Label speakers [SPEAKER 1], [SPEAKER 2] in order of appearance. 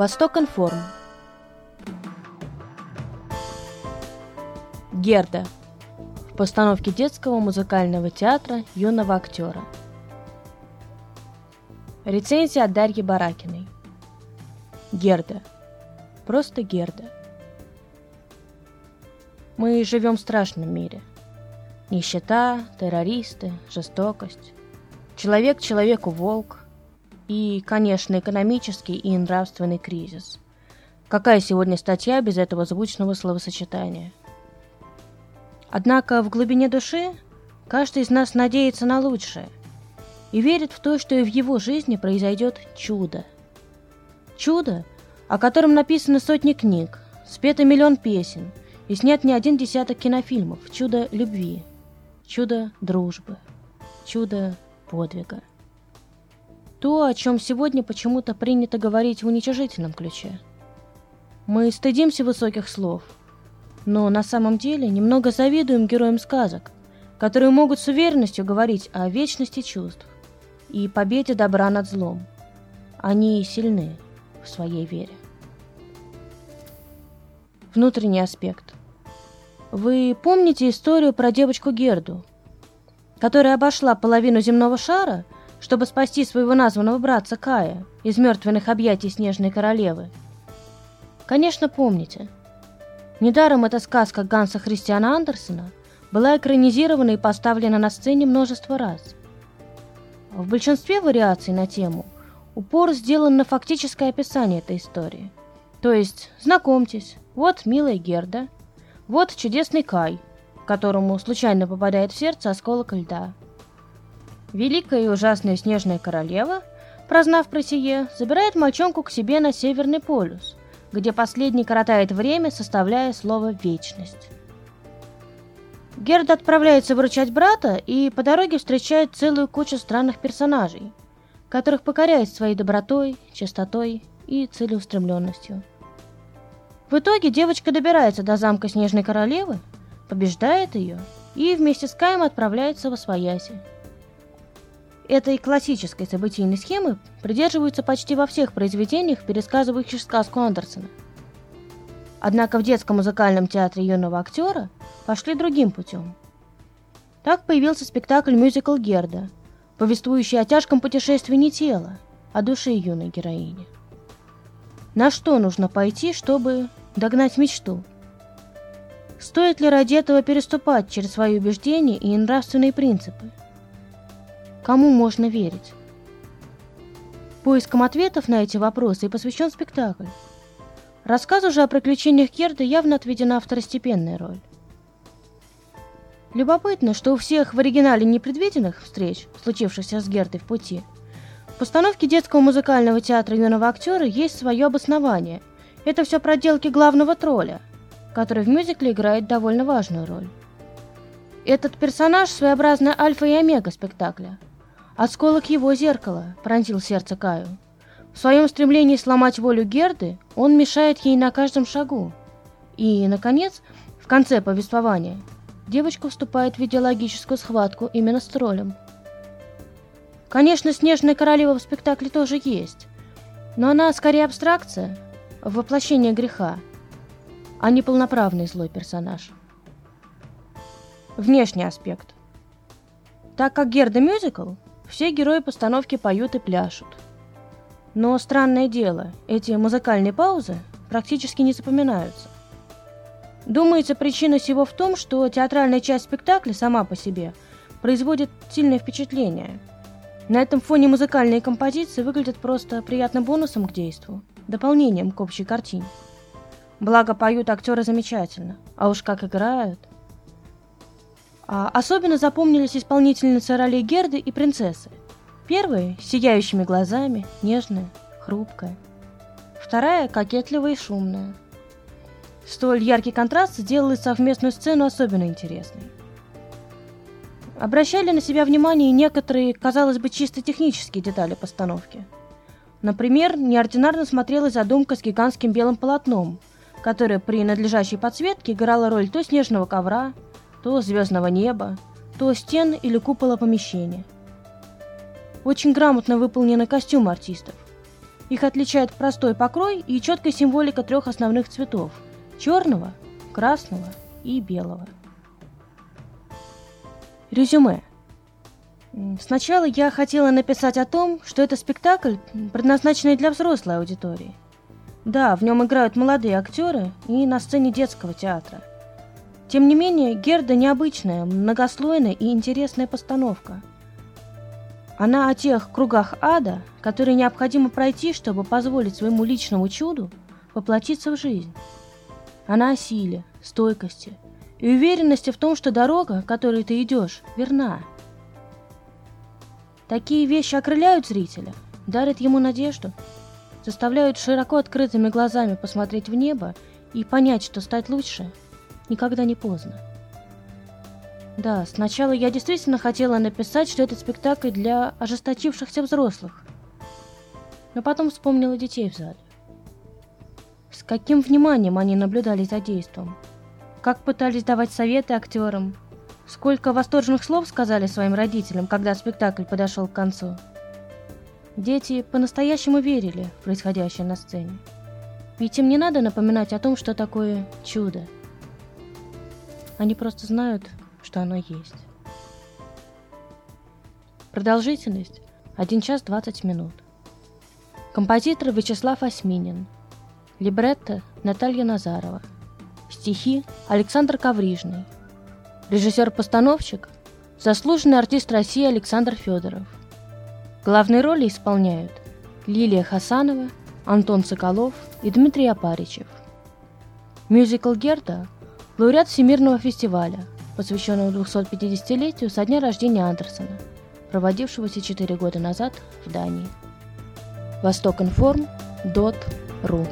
[SPEAKER 1] Восток Информ. Герда. В постановке детского музыкального театра юного актера. Рецензия от Дарьи Баракиной. Герда. Просто Герда. Мы живем в страшном мире. Нищета, террористы, жестокость. Человек человеку волк. И, конечно, экономический и нравственный кризис. Какая сегодня статья без этого звучного словосочетания? Однако в глубине души каждый из нас надеется на лучшее и верит в то, что и в его жизни произойдет чудо. Чудо, о котором написано сотни книг, спето миллион песен и снят не один десяток кинофильмов. Чудо любви, чудо дружбы, чудо подвига. То, о чем сегодня почему-то принято говорить в уничижительном ключе. Мы стыдимся высоких слов, но на самом деле немного завидуем героям сказок, которые могут с уверенностью говорить о вечности чувств и победе добра над злом. Они сильны в своей вере. Внутренний аспект. Вы помните историю про девочку Герду, которая обошла половину земного шара, чтобы спасти своего названного братца Кая из мертвенных объятий Снежной Королевы? Конечно, помните. Недаром эта сказка Ганса Христиана Андерсена была экранизирована и поставлена на сцене множество раз. В большинстве вариаций на тему упор сделан на фактическое описание этой истории. То есть, знакомьтесь, вот милая Герда, вот чудесный Кай – которому случайно попадает в сердце осколок льда. Великая и ужасная снежная королева, прознав про сие, забирает мальчонку к себе на Северный полюс, где последний коротает время, составляя слово «вечность». Герда отправляется выручать брата и по дороге встречает целую кучу странных персонажей, которых покоряет своей добротой, чистотой и целеустремленностью. В итоге девочка добирается до замка Снежной Королевы, побеждает ее и вместе с Каем отправляется во Свояси. Этой классической событийной схемы придерживаются почти во всех произведениях, пересказывающих сказку Андерсона. Однако в детском музыкальном театре юного актера пошли другим путем. Так появился спектакль мюзикл Герда, повествующий о тяжком путешествии не тела, а души юной героини. На что нужно пойти, чтобы догнать мечту – Стоит ли ради этого переступать через свои убеждения и нравственные принципы? Кому можно верить? Поиском ответов на эти вопросы и посвящен спектакль. Рассказу же о приключениях Герды явно отведена второстепенная роль. Любопытно, что у всех в оригинале непредвиденных встреч, случившихся с Гердой в пути, в постановке детского музыкального театра юного актера есть свое обоснование. Это все проделки главного тролля – который в мюзикле играет довольно важную роль. Этот персонаж – своеобразная альфа и омега спектакля. Осколок его зеркала пронзил сердце Каю. В своем стремлении сломать волю Герды он мешает ей на каждом шагу. И, наконец, в конце повествования девочка вступает в идеологическую схватку именно с троллем. Конечно, Снежная королева в спектакле тоже есть, но она скорее абстракция, воплощение греха – а не полноправный злой персонаж. Внешний аспект. Так как Герда мюзикл, все герои постановки поют и пляшут. Но странное дело, эти музыкальные паузы практически не запоминаются. Думается, причина всего в том, что театральная часть спектакля сама по себе производит сильное впечатление. На этом фоне музыкальные композиции выглядят просто приятным бонусом к действу, дополнением к общей картине. Благо, поют актеры замечательно. А уж как играют. А особенно запомнились исполнительницы ролей Герды и принцессы. Первая – сияющими глазами, нежная, хрупкая. Вторая – кокетливая и шумная. Столь яркий контраст сделал совместную сцену особенно интересной. Обращали на себя внимание некоторые, казалось бы, чисто технические детали постановки. Например, неординарно смотрелась задумка с гигантским белым полотном – которая при надлежащей подсветке играла роль то снежного ковра, то звездного неба, то стен или купола помещения. Очень грамотно выполнены костюмы артистов. Их отличает простой покрой и четкая символика трех основных цветов – черного, красного и белого. Резюме. Сначала я хотела написать о том, что это спектакль, предназначенный для взрослой аудитории. Да, в нем играют молодые актеры и на сцене детского театра. Тем не менее, Герда необычная, многослойная и интересная постановка. Она о тех кругах ада, которые необходимо пройти, чтобы позволить своему личному чуду воплотиться в жизнь. Она о силе, стойкости и уверенности в том, что дорога, которой ты идешь, верна. Такие вещи окрыляют зрителя, дарят ему надежду, заставляют широко открытыми глазами посмотреть в небо и понять, что стать лучше никогда не поздно. Да, сначала я действительно хотела написать, что это спектакль для ожесточившихся взрослых. Но потом вспомнила детей в зале. С каким вниманием они наблюдали за действом. Как пытались давать советы актерам. Сколько восторженных слов сказали своим родителям, когда спектакль подошел к концу. Дети по-настоящему верили в происходящее на сцене. Ведь им не надо напоминать о том, что такое чудо. Они просто знают, что оно есть. Продолжительность 1 час 20 минут. Композитор Вячеслав Осминин. Либретто Наталья Назарова. Стихи Александр Коврижный. Режиссер-постановщик заслуженный артист России Александр Федоров. Главные роли исполняют Лилия Хасанова, Антон Соколов и Дмитрий Апаричев. Мюзикл Герда – лауреат Всемирного фестиваля, посвященного 250-летию со дня рождения Андерсона, проводившегося 4 года назад в Дании. Востокинформ.ру